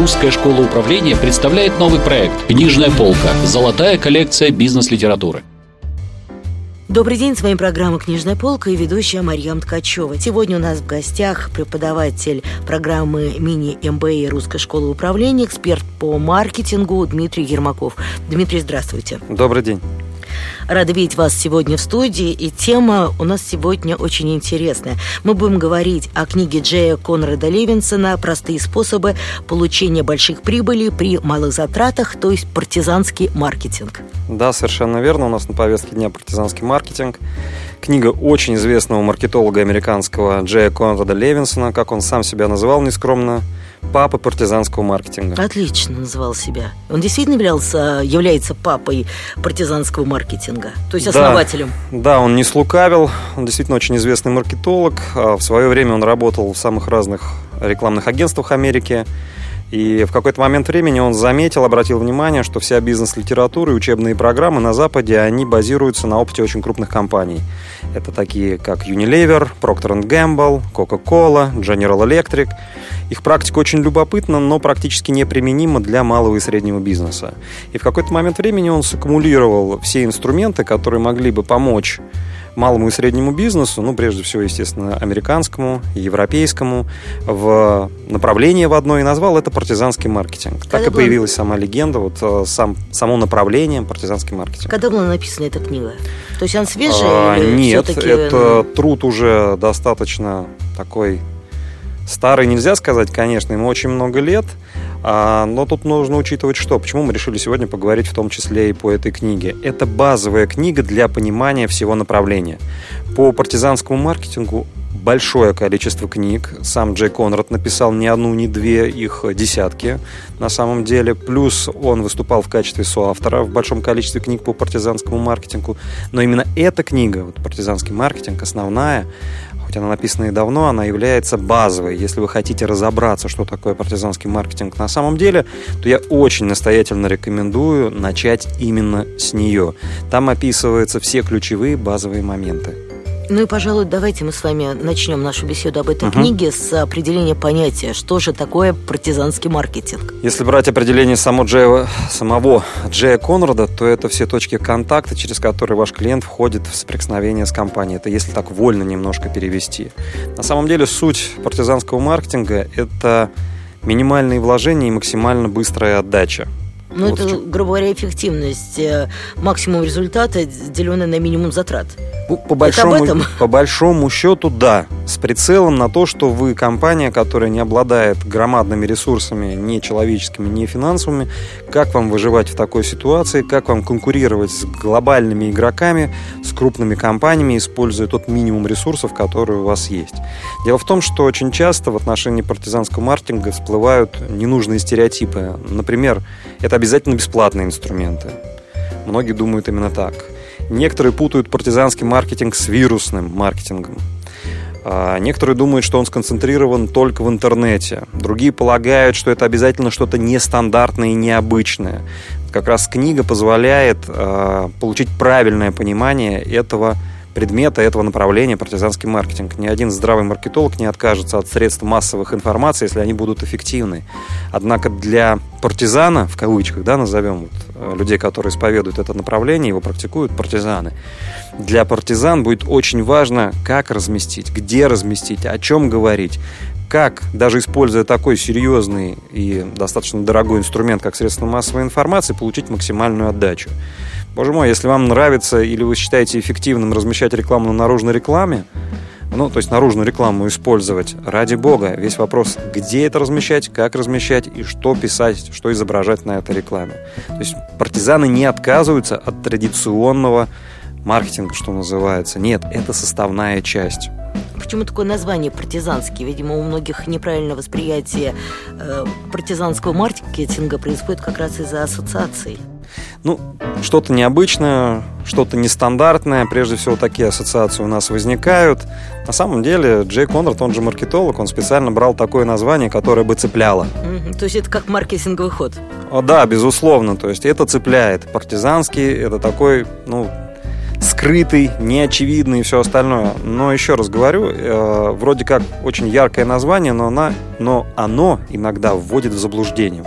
Русская школа управления представляет новый проект «Книжная полка. Золотая коллекция бизнес-литературы». Добрый день, с вами программа «Книжная полка» и ведущая Марьям Ткачева. Сегодня у нас в гостях преподаватель программы мини-МБА Русской школы управления, эксперт по маркетингу Дмитрий Ермаков. Дмитрий, здравствуйте. Добрый день. Рада видеть вас сегодня в студии, и тема у нас сегодня очень интересная. Мы будем говорить о книге Джея Конрада Левинсона «Простые способы получения больших прибылей при малых затратах», то есть партизанский маркетинг. Да, совершенно верно. У нас на повестке дня партизанский маркетинг. Книга очень известного маркетолога американского Джея Конрада Левинсона, как он сам себя называл нескромно, папы партизанского маркетинга. Отлично называл себя. Он действительно являлся, является папой партизанского маркетинга, то есть основателем. Да, да, он не слукавил, он действительно очень известный маркетолог. А в свое время он работал в самых разных рекламных агентствах Америки. И в какой-то момент времени он заметил, обратил внимание, что вся бизнес-литература и учебные программы на Западе, они базируются на опыте очень крупных компаний. Это такие, как Unilever, Procter Gamble, Coca-Cola, General Electric. Их практика очень любопытна, но практически неприменима для малого и среднего бизнеса. И в какой-то момент времени он саккумулировал все инструменты, которые могли бы помочь малому и среднему бизнесу, ну, прежде всего, естественно, американскому, европейскому, в направление в одно и назвал это партизанский маркетинг. Когда так и появилась сама легенда, вот э, сам, само направление партизанский маркетинг. Когда была написана эта книга? То есть она свежая? А, или нет, это труд уже достаточно такой старый, нельзя сказать, конечно, ему очень много лет. А, но тут нужно учитывать что? Почему мы решили сегодня поговорить в том числе и по этой книге? Это базовая книга для понимания всего направления. По партизанскому маркетингу большое количество книг. Сам Джей Конрад написал не одну, не две, их десятки на самом деле. Плюс он выступал в качестве соавтора в большом количестве книг по партизанскому маркетингу. Но именно эта книга, вот партизанский маркетинг, основная, хоть она написана и давно, она является базовой. Если вы хотите разобраться, что такое партизанский маркетинг на самом деле, то я очень настоятельно рекомендую начать именно с нее. Там описываются все ключевые базовые моменты. Ну и, пожалуй, давайте мы с вами начнем нашу беседу об этой угу. книге с определения понятия, что же такое партизанский маркетинг. Если брать определение само Джея, самого Джея Конрада, то это все точки контакта, через которые ваш клиент входит в соприкосновение с компанией. Это если так вольно немножко перевести. На самом деле суть партизанского маркетинга – это минимальные вложения и максимально быстрая отдача. Ну, вот это, грубо говоря, эффективность, э, максимум результата, деленный на минимум затрат. Ну, по большому, по большому счету, да. С прицелом на то, что вы компания, которая не обладает громадными ресурсами, ни человеческими, ни финансовыми, как вам выживать в такой ситуации, как вам конкурировать с глобальными игроками, с крупными компаниями, используя тот минимум ресурсов, которые у вас есть. Дело в том, что очень часто в отношении партизанского маркетинга всплывают ненужные стереотипы. Например, это обязательно бесплатные инструменты. Многие думают именно так – Некоторые путают партизанский маркетинг с вирусным маркетингом. А, некоторые думают, что он сконцентрирован только в интернете. Другие полагают, что это обязательно что-то нестандартное и необычное. Как раз книга позволяет а, получить правильное понимание этого предмета этого направления партизанский маркетинг. Ни один здравый маркетолог не откажется от средств массовых информации, если они будут эффективны. Однако для партизана, в кавычках, да, назовем вот, э, людей, которые исповедуют это направление, его практикуют партизаны, для партизан будет очень важно, как разместить, где разместить, о чем говорить, как, даже используя такой серьезный и достаточно дорогой инструмент, как средство массовой информации, получить максимальную отдачу. Боже мой, если вам нравится или вы считаете эффективным размещать рекламу на наружной рекламе, ну, то есть наружную рекламу использовать, ради бога, весь вопрос, где это размещать, как размещать и что писать, что изображать на этой рекламе. То есть партизаны не отказываются от традиционного маркетинга, что называется. Нет, это составная часть. Почему такое название партизанский? Видимо, у многих неправильное восприятие э, партизанского маркетинга происходит как раз из-за ассоциаций. Ну, что-то необычное, что-то нестандартное. Прежде всего, такие ассоциации у нас возникают. На самом деле, Джей Конрад, он же маркетолог, он специально брал такое название, которое бы цепляло. Mm-hmm. То есть это как маркетинговый ход? О, да, безусловно. То есть это цепляет. Партизанский – это такой, ну, скрытый, неочевидный и все остальное. Но еще раз говорю, э, вроде как очень яркое название, но, она, но оно иногда вводит в заблуждение.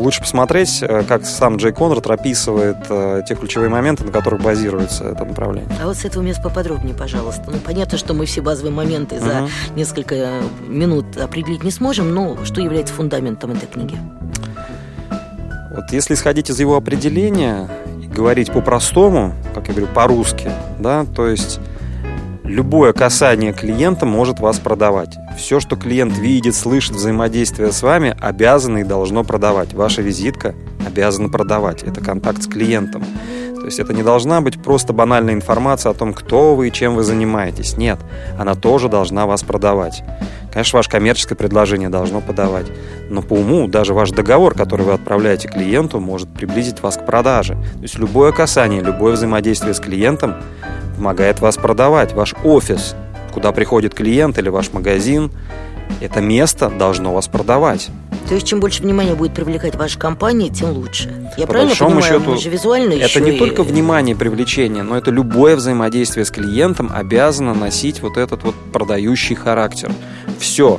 Лучше посмотреть, э, как сам Джей Конрад описывает э, те ключевые моменты, на которых базируется это направление. А вот с этого места поподробнее, пожалуйста. Ну, понятно, что мы все базовые моменты uh-huh. за несколько минут определить не сможем, но что является фундаментом этой книги? Вот если исходить из его определения и говорить по-простому, как я говорю, по-русски, да, то есть любое касание клиента может вас продавать. Все, что клиент видит, слышит, взаимодействие с вами, обязано и должно продавать. Ваша визитка обязана продавать. Это контакт с клиентом. То есть это не должна быть просто банальная информация о том, кто вы и чем вы занимаетесь. Нет, она тоже должна вас продавать. Конечно, ваше коммерческое предложение должно подавать. Но по уму даже ваш договор, который вы отправляете клиенту, может приблизить вас к продаже. То есть любое касание, любое взаимодействие с клиентом помогает вас продавать. Ваш офис, куда приходит клиент или ваш магазин, это место должно вас продавать. То есть, чем больше внимания будет привлекать ваша компания, тем лучше. Я По правильно понимаю, счету, мы же визуально Это не и... только внимание привлечение, но это любое взаимодействие с клиентом обязано носить вот этот вот продающий характер. Все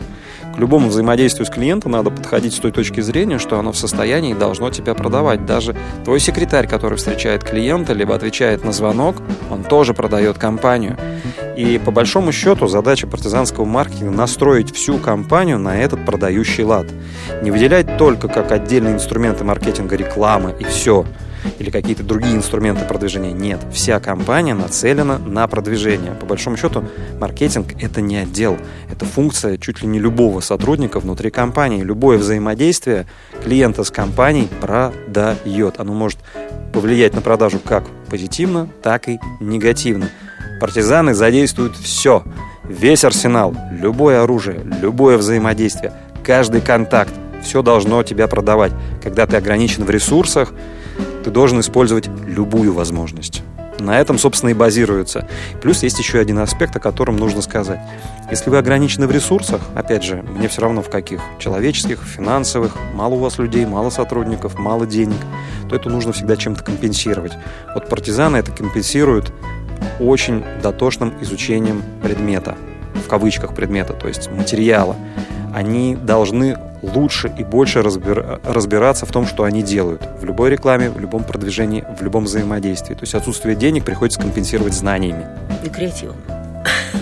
к любому взаимодействию с клиентом надо подходить с той точки зрения, что оно в состоянии должно тебя продавать. Даже твой секретарь, который встречает клиента, либо отвечает на звонок, он тоже продает компанию. И по большому счету задача партизанского маркетинга настроить всю компанию на этот продающий лад. Не выделять только как отдельные инструменты маркетинга рекламы и все – или какие-то другие инструменты продвижения. Нет, вся компания нацелена на продвижение. По большому счету, маркетинг – это не отдел, это функция чуть ли не любого сотрудника внутри компании. Любое взаимодействие клиента с компанией продает. Оно может повлиять на продажу как позитивно, так и негативно. Партизаны задействуют все, весь арсенал, любое оружие, любое взаимодействие, каждый контакт, все должно тебя продавать. Когда ты ограничен в ресурсах, ты должен использовать любую возможность. На этом, собственно, и базируется. Плюс есть еще один аспект, о котором нужно сказать. Если вы ограничены в ресурсах, опять же, мне все равно в каких, человеческих, финансовых, мало у вас людей, мало сотрудников, мало денег, то это нужно всегда чем-то компенсировать. Вот партизаны это компенсируют очень дотошным изучением предмета, в кавычках предмета, то есть материала. Они должны лучше и больше разбир, разбираться в том, что они делают. В любой рекламе, в любом продвижении, в любом взаимодействии. То есть отсутствие денег приходится компенсировать знаниями. И креативом.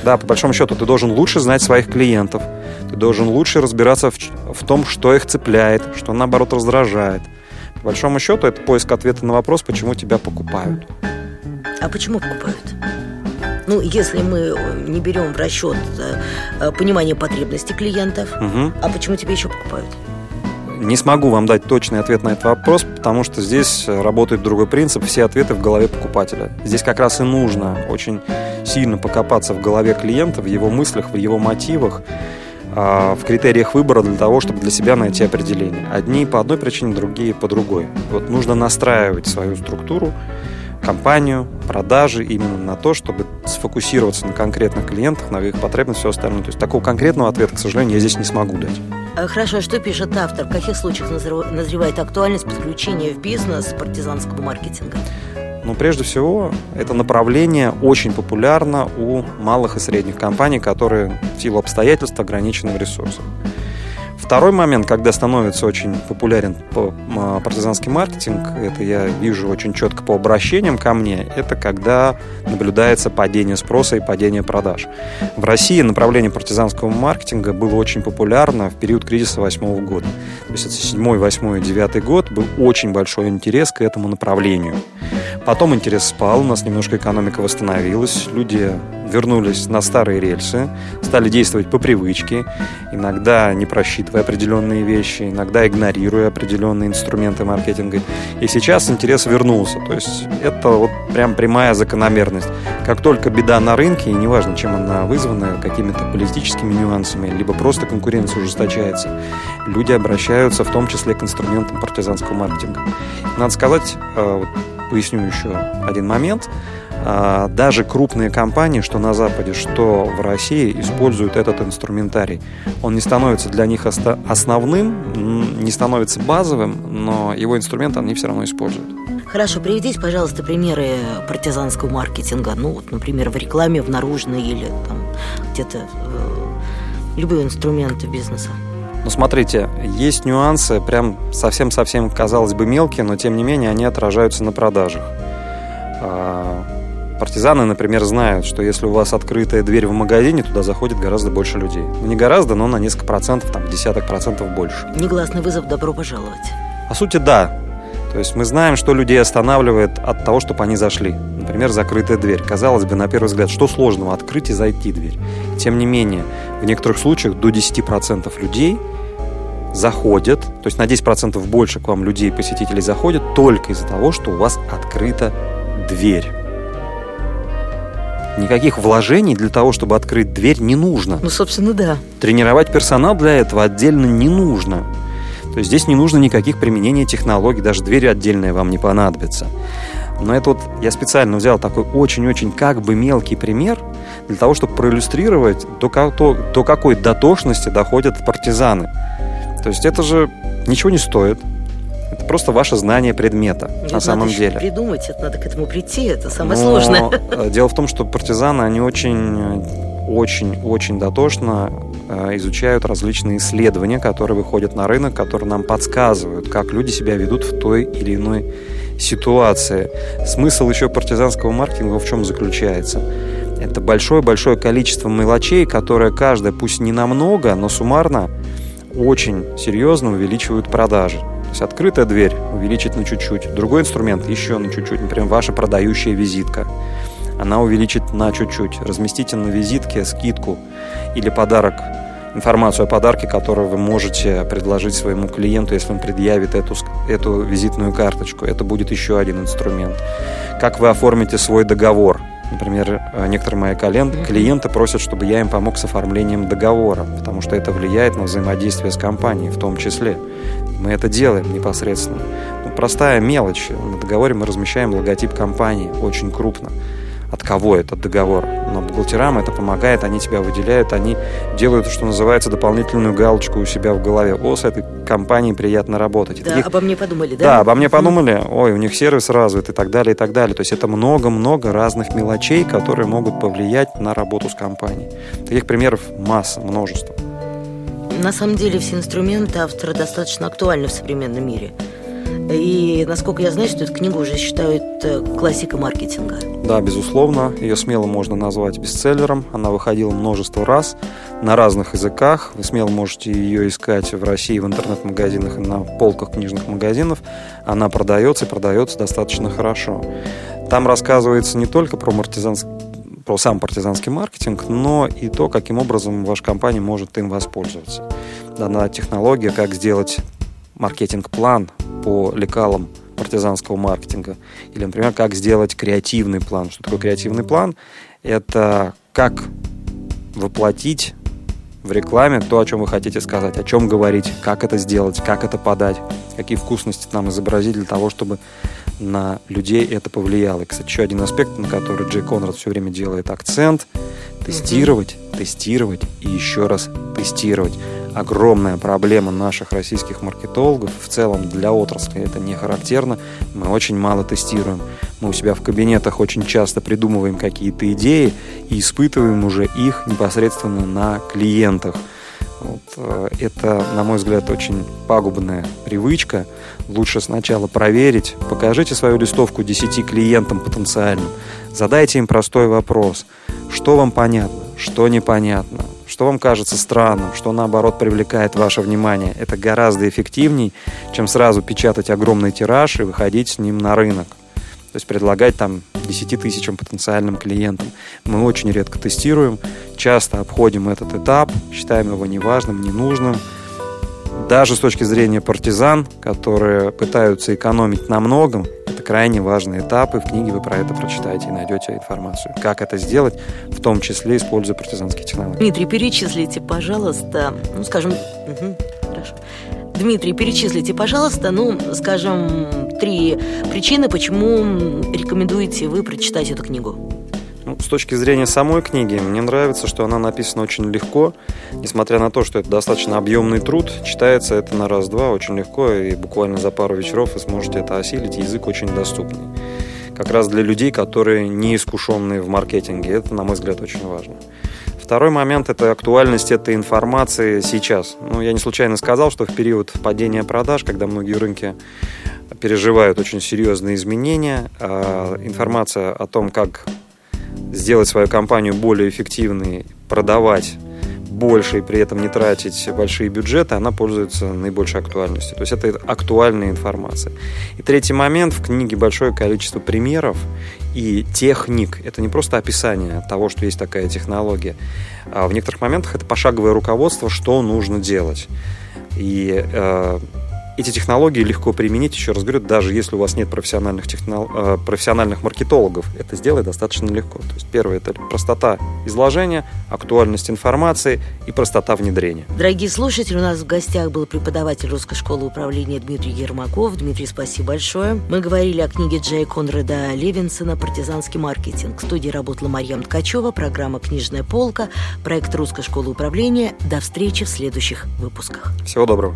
Да, по большому счету, ты должен лучше знать своих клиентов. Ты должен лучше разбираться в, в том, что их цепляет, что наоборот раздражает. По большому счету, это поиск ответа на вопрос, почему тебя покупают. А почему покупают? Ну, если мы не берем в расчет э, э, понимание потребностей клиентов, угу. а почему тебе еще покупают? Не смогу вам дать точный ответ на этот вопрос, потому что здесь работает другой принцип, все ответы в голове покупателя. Здесь как раз и нужно очень сильно покопаться в голове клиента, в его мыслях, в его мотивах, а, в критериях выбора для того, чтобы для себя найти определение. Одни по одной причине, другие по другой. Вот нужно настраивать свою структуру компанию, продажи именно на то, чтобы сфокусироваться на конкретных клиентах, на их потребностях, все остальное. То есть такого конкретного ответа, к сожалению, я здесь не смогу дать. А, хорошо, а что пишет автор? В каких случаях назревает актуальность подключения в бизнес партизанского маркетинга? Ну, прежде всего, это направление очень популярно у малых и средних компаний, которые в силу обстоятельств ограничены в ресурсах. Второй момент, когда становится очень популярен партизанский маркетинг, это я вижу очень четко по обращениям ко мне, это когда наблюдается падение спроса и падение продаж. В России направление партизанского маркетинга было очень популярно в период кризиса восьмого года. То есть это седьмой, восьмой, девятый год был очень большой интерес к этому направлению. Потом интерес спал, у нас немножко экономика восстановилась, люди вернулись на старые рельсы, стали действовать по привычке, иногда не просчитывая определенные вещи, иногда игнорируя определенные инструменты маркетинга. И сейчас интерес вернулся. То есть это вот прям прямая закономерность. Как только беда на рынке, и неважно, чем она вызвана, какими-то политическими нюансами, либо просто конкуренция ужесточается, люди обращаются в том числе к инструментам партизанского маркетинга. Надо сказать, э, поясню еще один момент – даже крупные компании, что на Западе, что в России, используют этот инструментарий. Он не становится для них основным, не становится базовым, но его инструмент они все равно используют. Хорошо, приведите, пожалуйста, примеры партизанского маркетинга. Ну, вот, например, в рекламе, в наружной или там где-то э, любые инструменты бизнеса. Ну, смотрите, есть нюансы, прям совсем-совсем, казалось бы, мелкие, но тем не менее они отражаются на продажах. Партизаны, например, знают, что если у вас открытая дверь в магазине, туда заходит гораздо больше людей. Ну, не гораздо, но на несколько процентов, там, десяток процентов больше. Негласный вызов «добро пожаловать». По сути, да. То есть мы знаем, что людей останавливает от того, чтобы они зашли. Например, закрытая дверь. Казалось бы, на первый взгляд, что сложного открыть и зайти дверь. Тем не менее, в некоторых случаях до 10% людей заходят, то есть на 10% больше к вам людей, посетителей заходят только из-за того, что у вас открыта дверь. Никаких вложений для того, чтобы открыть дверь, не нужно. Ну, собственно, да. Тренировать персонал для этого отдельно не нужно. То есть здесь не нужно никаких применений технологий, даже двери отдельные вам не понадобятся. Но это вот я специально взял такой очень-очень как бы мелкий пример для того, чтобы проиллюстрировать, до, до, до какой дотошности доходят партизаны. То есть это же ничего не стоит. Это просто ваше знание предмета это на самом деле. Придумать, это надо к этому прийти, это самое Но сложное. Э, дело в том, что партизаны, они очень, очень, очень дотошно э, изучают различные исследования, которые выходят на рынок, которые нам подсказывают, как люди себя ведут в той или иной ситуации. Смысл еще партизанского маркетинга в чем заключается? Это большое-большое количество мелочей, которые каждая, пусть не намного, но суммарно очень серьезно увеличивают продажи. То есть открытая дверь увеличит на чуть-чуть. Другой инструмент еще на чуть-чуть. Например, ваша продающая визитка. Она увеличит на чуть-чуть. Разместите на визитке скидку или подарок, информацию о подарке, которую вы можете предложить своему клиенту, если он предъявит эту, эту визитную карточку. Это будет еще один инструмент. Как вы оформите свой договор – Например, э, некоторые мои клиенты просят, чтобы я им помог с оформлением договора, потому что это влияет на взаимодействие с компанией в том числе. Мы это делаем непосредственно. Ну, простая мелочь. На договоре мы размещаем логотип компании очень крупно от кого этот договор. Но бухгалтерам это помогает, они тебя выделяют, они делают, что называется, дополнительную галочку у себя в голове. О, с этой компанией приятно работать. Да, Таких... обо мне подумали, да? Да, обо мне подумали, ой, у них сервис развит и так далее, и так далее. То есть это много-много разных мелочей, которые могут повлиять на работу с компанией. Таких примеров масса, множество. На самом деле все инструменты автора достаточно актуальны в современном мире. И, насколько я знаю, что эту книгу уже считают э, классикой маркетинга. Да, безусловно. Ее смело можно назвать бестселлером. Она выходила множество раз на разных языках. Вы смело можете ее искать в России в интернет-магазинах и на полках книжных магазинов. Она продается и продается достаточно хорошо. Там рассказывается не только про партизанский про сам партизанский маркетинг, но и то, каким образом ваша компания может им воспользоваться. Дана технология, как сделать маркетинг-план по лекалам партизанского маркетинга. Или, например, как сделать креативный план. Что такое креативный план? Это как воплотить в рекламе то, о чем вы хотите сказать, о чем говорить, как это сделать, как это подать, какие вкусности нам изобразить для того, чтобы на людей это повлияло. И, кстати, еще один аспект, на который Джей Конрад все время делает акцент – тестировать, тестировать и еще раз тестировать огромная проблема наших российских маркетологов. В целом для отрасли это не характерно. Мы очень мало тестируем. Мы у себя в кабинетах очень часто придумываем какие-то идеи и испытываем уже их непосредственно на клиентах. Вот. Э, это, на мой взгляд, очень пагубная привычка. Лучше сначала проверить. Покажите свою листовку 10 клиентам потенциальным. Задайте им простой вопрос. Что вам понятно? Что непонятно? что вам кажется странным, что наоборот привлекает ваше внимание. Это гораздо эффективней, чем сразу печатать огромный тираж и выходить с ним на рынок. То есть предлагать там 10 тысячам потенциальным клиентам. Мы очень редко тестируем, часто обходим этот этап, считаем его неважным, ненужным. Даже с точки зрения партизан, которые пытаются экономить на многом, это крайне важный этап, и в книге вы про это прочитаете и найдете информацию. Как это сделать, в том числе используя партизанские технологии. Дмитрий, перечислите, пожалуйста, ну, скажем, угу, хорошо, Дмитрий, перечислите, пожалуйста, ну, скажем, три причины, почему рекомендуете вы прочитать эту книгу. Ну, с точки зрения самой книги, мне нравится, что она написана очень легко. Несмотря на то, что это достаточно объемный труд, читается это на раз-два очень легко, и буквально за пару вечеров вы сможете это осилить. Язык очень доступный. Как раз для людей, которые не искушенные в маркетинге. Это, на мой взгляд, очень важно. Второй момент – это актуальность этой информации сейчас. Ну, я не случайно сказал, что в период падения продаж, когда многие рынки переживают очень серьезные изменения, а информация о том, как сделать свою компанию более эффективной, продавать больше и при этом не тратить большие бюджеты, она пользуется наибольшей актуальностью. То есть это актуальная информация. И третий момент, в книге большое количество примеров и техник. Это не просто описание того, что есть такая технология. А в некоторых моментах это пошаговое руководство, что нужно делать. И э, эти технологии легко применить, еще раз говорю, даже если у вас нет профессиональных, технол... Э, профессиональных маркетологов, это сделать достаточно легко. То есть первое – это простота изложения, актуальность информации и простота внедрения. Дорогие слушатели, у нас в гостях был преподаватель Русской школы управления Дмитрий Ермаков. Дмитрий, спасибо большое. Мы говорили о книге Джея Конрада Левинсона «Партизанский маркетинг». В студии работала Марьям Ткачева, программа «Книжная полка», проект Русской школы управления. До встречи в следующих выпусках. Всего доброго.